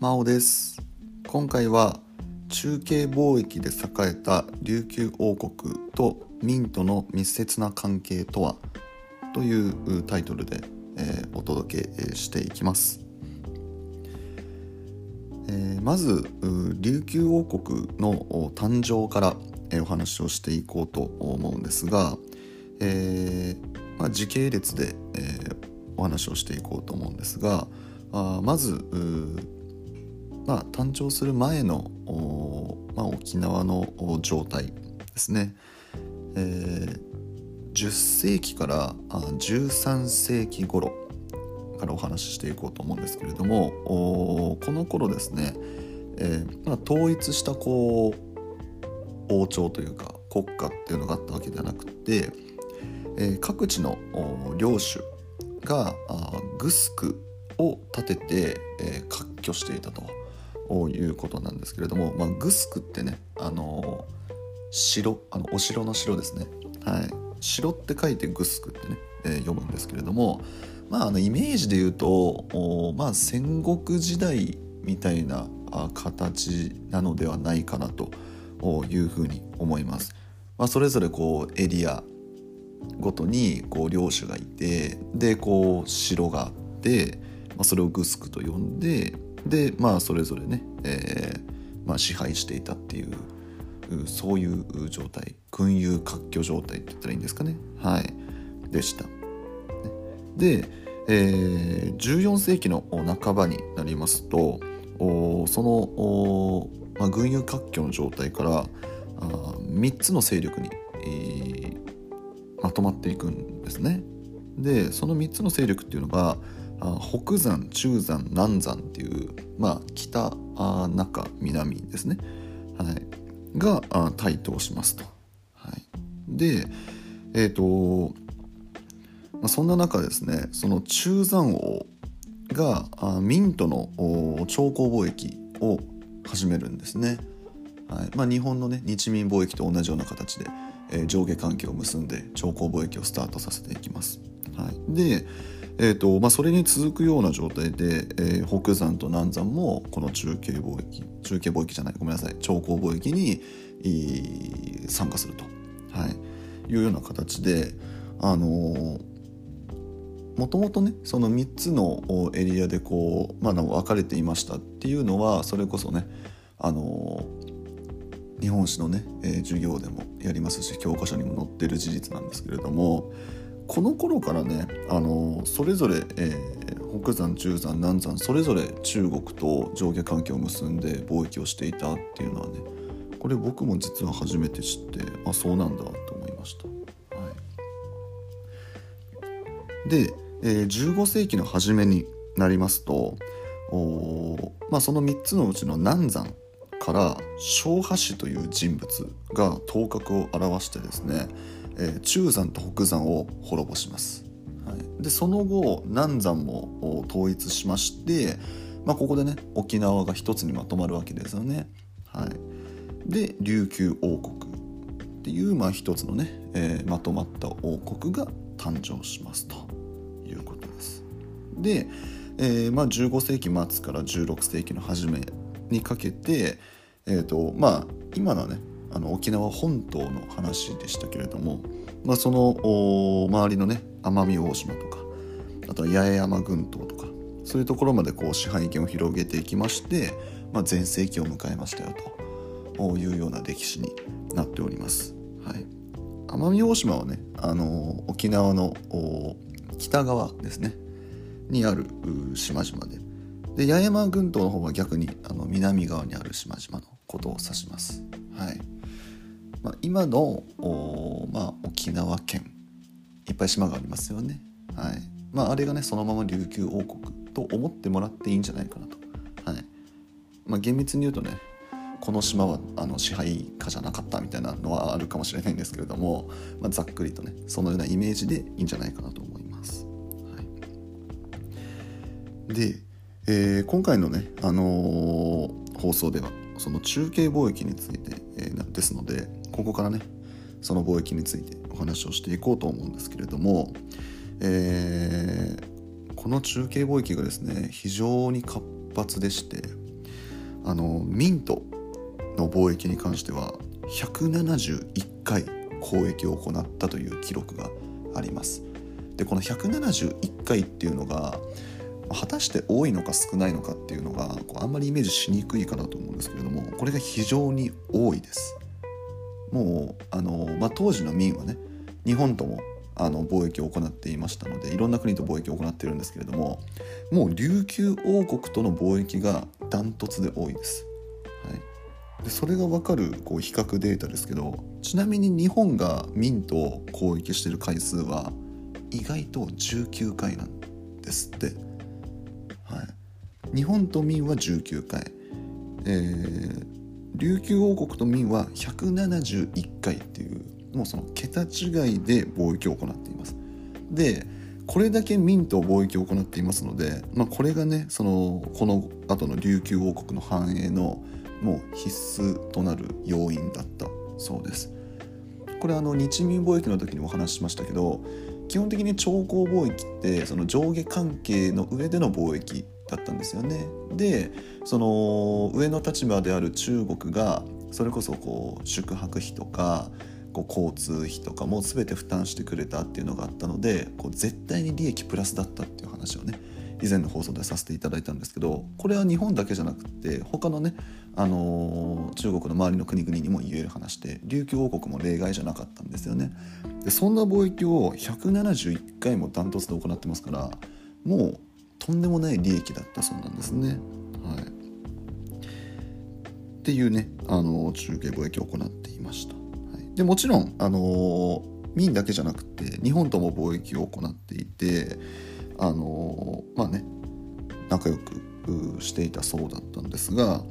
真央です。今回は中継貿易で栄えた琉球王国と明との密接な関係とは？というタイトルで、えー、お届けしていきます、えー、まず琉球王国の誕生から、お話をしていこうと思うんですが、えまあ、時系列で、えお話をしていこうと思うんですがあまずまあ、誕生する前の、まあ、沖縄の状態ですね、えー、10世紀から13世紀頃からお話ししていこうと思うんですけれどもこの頃ですね、えーまあ、統一したこう王朝というか国家っていうのがあったわけではなくて、えー、各地の領主がグスクを立てて、えー、割拠していたと。いうことなんですけれども、まあ、グスクってねあの城あのお城の城ですね、はい、城って書いてグスクってね、えー、読むんですけれども、まあ、あのイメージで言うとまあ、戦国時代みたいな形なのではないかなというふうに思います。まあ、それぞれこうエリアごとにこう領主がいてでこう城があって、まあ、それをグスクと呼んででまあそれぞれね、えーまあ、支配していたっていうそういう状態群雄割拠状態って言ったらいいんですかねはいでした。で、えー、14世紀の半ばになりますとそのお、まあ、群雄割拠の状態からあ3つの勢力に、えー、まとまっていくんですね。でその3つの勢力っていうのが北山中山南山っていう、まあ、北中南ですね、はい、が台頭しますと。はい、でえっ、ー、と、まあ、そんな中ですねその中山王が明との朝貢貿易を始めるんですね。はいまあ、日本のね日民貿易と同じような形で、えー、上下関係を結んで朝貢貿易をスタートさせていきます。はい、でえーとまあ、それに続くような状態で、えー、北山と南山もこの中継貿易中継貿易じゃないごめんなさい長江貿易に参加すると、はい、いうような形で、もともとねその3つのエリアでこう、まあ、分かれていましたっていうのはそれこそねあのー、日本史のね、えー、授業でもやりますし教科書にも載ってる事実なんですけれどもこの頃からねあのそれぞれ、えー、北山中山南山それぞれ中国と上下関係を結んで貿易をしていたっていうのはねこれ僕も実は初めて知ってあそうなんだと思いました。はい、で、えー、15世紀の初めになりますとお、まあ、その3つのうちの南山から昭和氏という人物が頭角を現してですねえー、中山と北山を滅ぼします。はい、でその後南山も統一しまして、まあ、ここでね沖縄が一つにまとまるわけですよね。はい、で琉球王国っていう、まあ、一つのね、えー、まとまった王国が誕生しますということです。で、えーまあ、15世紀末から16世紀の初めにかけて、えーとまあ、今のはねあの沖縄本島の話でしたけれども、まあ、その周りのね奄美大島とかあとは八重山群島とかそういうところまでこう支配権を広げていきまして、まあ、全盛期を迎えましたよというような歴史になっております。はい、奄美大島はねあの沖縄の北側ですねにある島々でで八重山群島の方は逆にあの南側にある島々のことを指します。はいまあ、今のまあ、沖縄県いっぱい島がありますよね。はいまあ、あれがねそのまま琉球王国と思ってもらっていいんじゃないかなと。はいまあ、厳密に言うとねこの島はあの支配下じゃなかったみたいなのはあるかもしれないんですけれども、まあ、ざっくりとねそのようなイメージでいいんじゃないかなと思います。はい、で、えー、今回のね、あのー、放送ではその中継貿易について、えー、ですのでここからねその貿易についてお話をしていこうと思うんですけれども、えー、この中継貿易がですね非常に活発でしてあのミントの貿易に関しては171回交易を行ったという記録があります。でこの171回っていうのが果たして多いのか少ないのかっていうのがこうあんまりイメージしにくいかなと思うんですけれどもこれが非常に多いです。もうあの、まあ、当時の民はね日本ともあの貿易を行っていましたのでいろんな国と貿易を行っているんですけれどももう琉球王国との貿易がダントツで多いです。はい、でそれが分かるこう比較データですけどちなみに日本が民と交易している回数は意外と19回なんですって。はい、日本と民は19回、えー、琉球王国と民は171回っていうもうその桁違いで貿易を行っています。でこれだけ民と貿易を行っていますので、まあ、これがねそのこの後の琉球王国の繁栄のもう必須となる要因だったそうです。これあの日民貿易の時にお話ししましたけど基本的に朝貢貿易ってその上下関係の上での貿易だったんですよね。でその上の立場である中国がそれこそこう宿泊費とかこう交通費とかも全て負担してくれたっていうのがあったのでこう絶対に利益プラスだったっていう話をね以前の放送でさせていただいたんですけどこれは日本だけじゃなくて他のね、あのー、中国の周りの国々にも言える話で琉球王国も例外じゃなかったんですよね。でそんな貿易を171回もダントツで行ってますからもうとんでもない利益だったそうなんですね。はい、っていうね、あの、中継貿易を行っていました。はいでもちろん、あの民だけじゃなくて日本とも貿易を行っていて、あのまあね仲良くしていたそうだったんですが、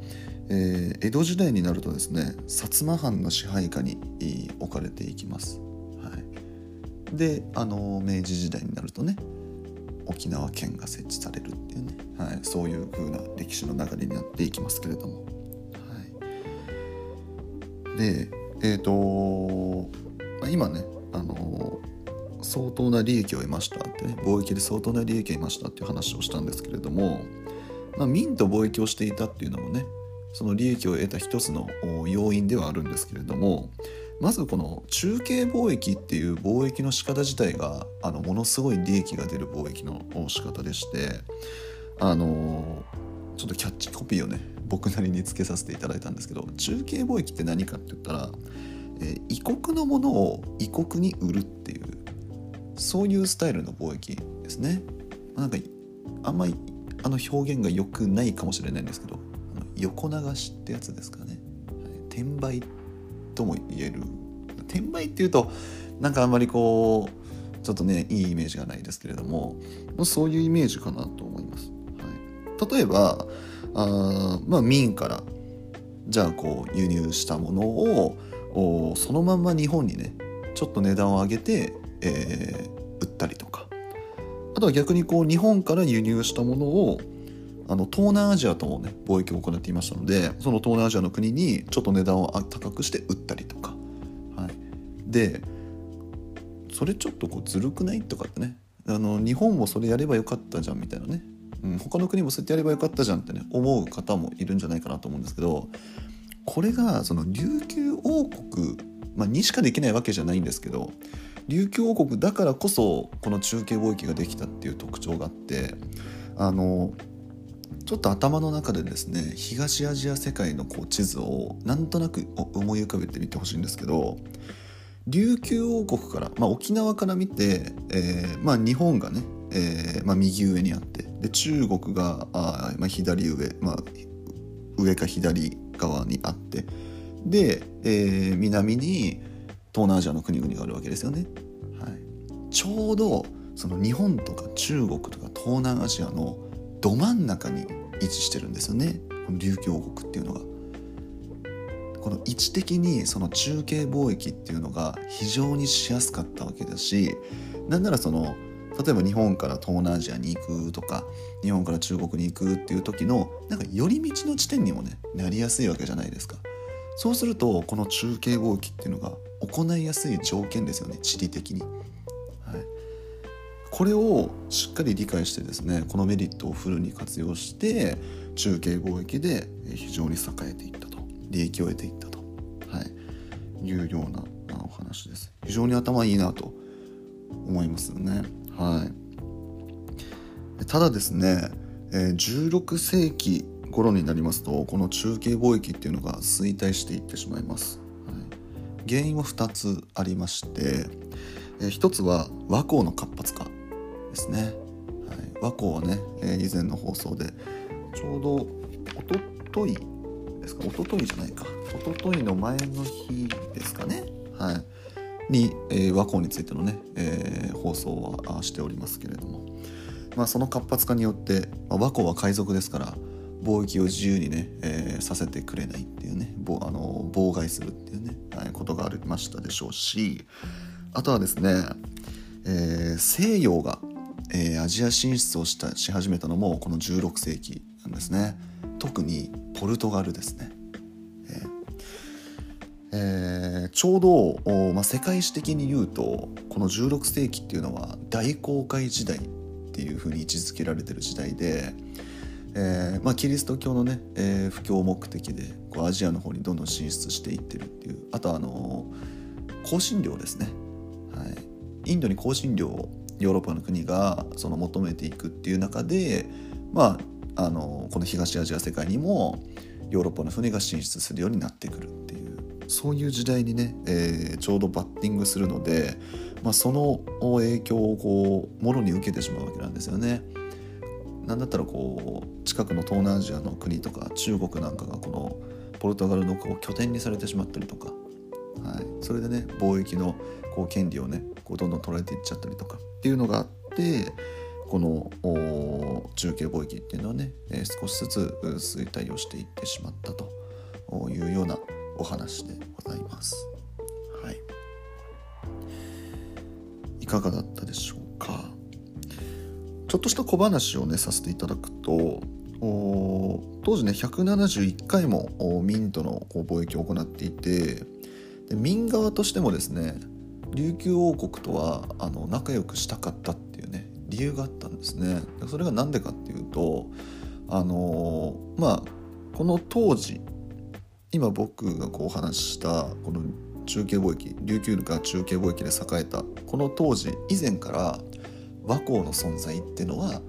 えー、江戸時代になるとですね薩摩藩の支配下に置かれていきます。はい、で、あの明治時代になるとね沖縄県が設置されるっていうね、はい、そういう風な歴史の流れになっていきますけれども。はい、でえっ、ー、と今ねあの相当な利益を得ましたってね貿易で相当な利益を得ましたっていう話をしたんですけれども、まあ、民と貿易をしていたっていうのもねその利益を得た一つの要因ではあるんですけれどもまずこの中継貿易っていう貿易の仕方自体があのものすごい利益が出る貿易の仕方でしてあのちょっとキャッチコピーをね 僕なりにつけさせていただいたんですけど中継貿易って何かって言ったら、えー、異国のものを異国に売るっていうそういうスタイルの貿易ですね。なんかあんまりあの表現が良くないかもしれないんですけど横流しってやつですかね。転売とも言える。転売っていうとなんかあんまりこうちょっとねいいイメージがないですけれどもそういうイメージかなと思います。はい、例えばあまあ民からじゃあこう輸入したものをそのまんま日本にねちょっと値段を上げて、えー、売ったりとか。あとは逆にこう日本から輸入したものをあの東南アジアともね貿易を行っていましたのでその東南アジアの国にちょっと値段を高くして売ったりとか、はい、でそれちょっとこうずるくないとかってね。あの日本もそれやればよかったじゃんみたいなね。うん、他の国もそうやってやればよかったじゃんってね思う方もいるんじゃないかなと思うんですけどこれがその琉球王国、まあ、にしかできないわけじゃないんですけど琉球王国だからこそこの中継貿易ができたっていう特徴があってあのちょっと頭の中でですね東アジア世界のこう地図をなんとなく思い浮かべてみてほしいんですけど琉球王国から、まあ、沖縄から見て、えーまあ、日本がねえーまあ、右上にあってで中国があ、まあ、左上、まあ、上か左側にあってで、えー、南に東南アジアの国々があるわけですよね。はい、ちょうどその日本とか中国とか東南アジアのど真ん中に位置してるんですよね。この琉球王国っていうのが。この位置的にその中継貿易っていうのが非常にしやすかったわけだしなんならその例えば日本から東南アジアに行くとか日本から中国に行くっていう時のなんか寄り道の地点にもねなりやすいわけじゃないですか。そうするとこの中継貿易っていうのが行いやすい条件ですよね地理的に、これをしっかり理解してですねこのメリットをフルに活用して中継貿易で非常に栄えていったと利益を得ていったと、はい、いうようなお話です。非常に頭いいなと思いますよね。はい。ただですね16世紀頃になりますとこの中継貿易っていうのが衰退していってしまいます、はい、原因は2つありまして1つは和光の活発化。ですね、はい、和光はねえ以前の放送でちょうどおとといですか？おとといじゃないか。おとといの前の日ですかね？はい。に、えー、和光についてのね、えー、放送はしておりますけれども、まあ、その活発化によって、まあ、和光は海賊ですから貿易を自由にね、えー、させてくれないっていうねあの妨害するっていうね、はい、ことがありましたでしょうしあとはですね、えー、西洋が、えー、アジア進出をしたし始めたのもこの16世紀なんですね。特にポルトガルですね、えーえー、ちょうど、まあ、世界史的に言うとこの16世紀っていうのは大航海時代っていうふうに位置づけられてる時代で、えーまあ、キリスト教のね、えー、布教目的でこうアジアの方にどんどん進出していってるっていう。あとあの香辛料ですね、はい、インドに香辛料をヨーロッパの国がその求めていくっていう中で、まあ、あのこの東アジア世界にもヨーロッパの船が進出するようになってくるっていうそういう時代にね、えー、ちょうどバッティングするので、まあ、その影響をこうもろに受けてしまうわけなんですよね。なんだったらこう近くの東南アジアの国とか中国なんかがこのポルトガルのこう拠点にされてしまったりとか、はい、それでね貿易のこう権利をねこうどんどん取られていっちゃったりとかっていうのがあってこの中継貿易っていうのはね、えー、少しずつ衰退をしていってしまったというようなお話でございます。はい、いかがだったでしょうか？ちょっとした小話をねさせていただくと当時ね171回も明との貿易を行っていてで明側としてもですね琉球王国とはあの仲良くしたかったっていうね理由があったんですねそれが何でかっていうとあのまあこの当時今僕がこうお話ししたこの中継貿易琉球が中継貿易で栄えたこの当時以前から和光の存在っていうのは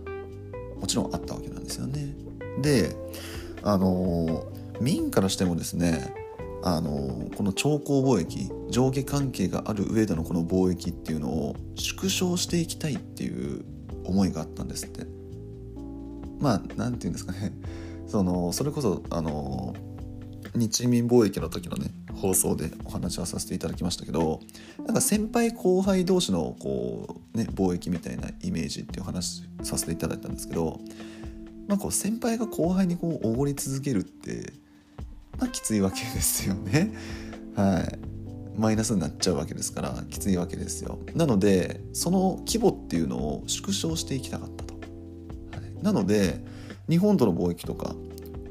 もちろんあったわけなんですよね。であの民からしてもですねあのこの超高貿易上下関係がある上でのこの貿易っていうのを縮小していきたいっていう思いがあったんですって。まあ何て言うんですかね。そのそれこそあの日民貿易の時のね放送でお話はさせていただきましたけどなんか先輩後輩同士のこう、ね、貿易みたいなイメージっていう話させていただいたんですけど、まあ、こう先輩が後輩にこうおごり続けるって、まあ、きついわけですよね。はい。マイナスになっちゃうわけですからきついわけですよ。なのでその規模っていうのを縮小していきたかったと、はい、なので日本との貿易とか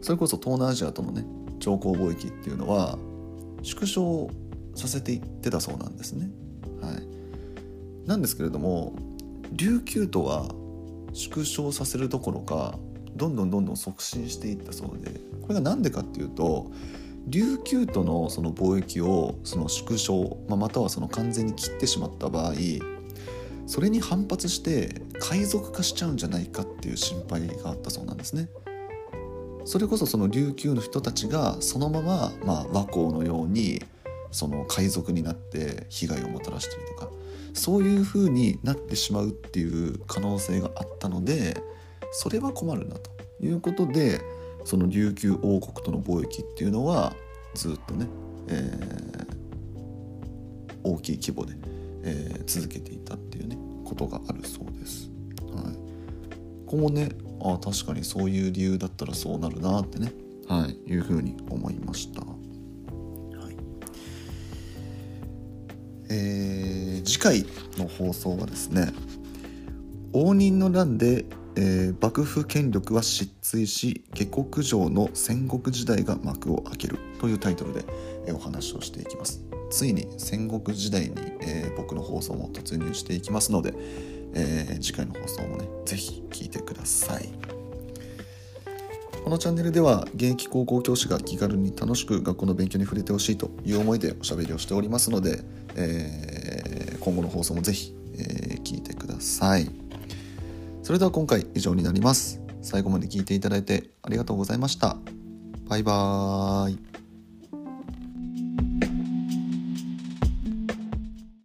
それこそ東南アジアとのね超高貿易っていうのは縮小させていってたそうなんですね。はい、なんですけれども琉球とは縮小させるどころかどんどんどんどん促進していったそうでこれが何でかっていうと琉球とのその貿易をその縮小、まあ、またはその完全に切ってしまった場合それに反発して海賊化しちゃうんじゃないかっていう心配があったそうなんですね。それこそその琉球の人たちがそのまま、まあ、和光のようにその海賊になって被害をもたらしたりとかそういう風になってしまうっていう可能性があったのでそれは困るなということでその琉球王国との貿易っていうのはずっとね、えー、大きい規模で、えー、続けていたっていうねことがあるそうです。はい、ここもねあ確かにそういう理由だったらそうなるなってね、はい、いうふうに思いました。はいえー、次回の放送はですね応仁の乱で、えー、幕府権力は失墜し下克上の戦国時代が幕を開けるというタイトルで、えー、お話をしていきます。ついに戦国時代に、えー、僕の放送も突入していきますので、え、次回の放送もね是非聞いてください。このチャンネルでは現役高校教師が気軽に楽しく学校の勉強に触れてほしいという思いでおしゃべりをしておりますので、え、今後の放送もぜひ、え、聞いてください。それでは今回以上になります。最後まで聞いていただいてありがとうございました。バイバーイ。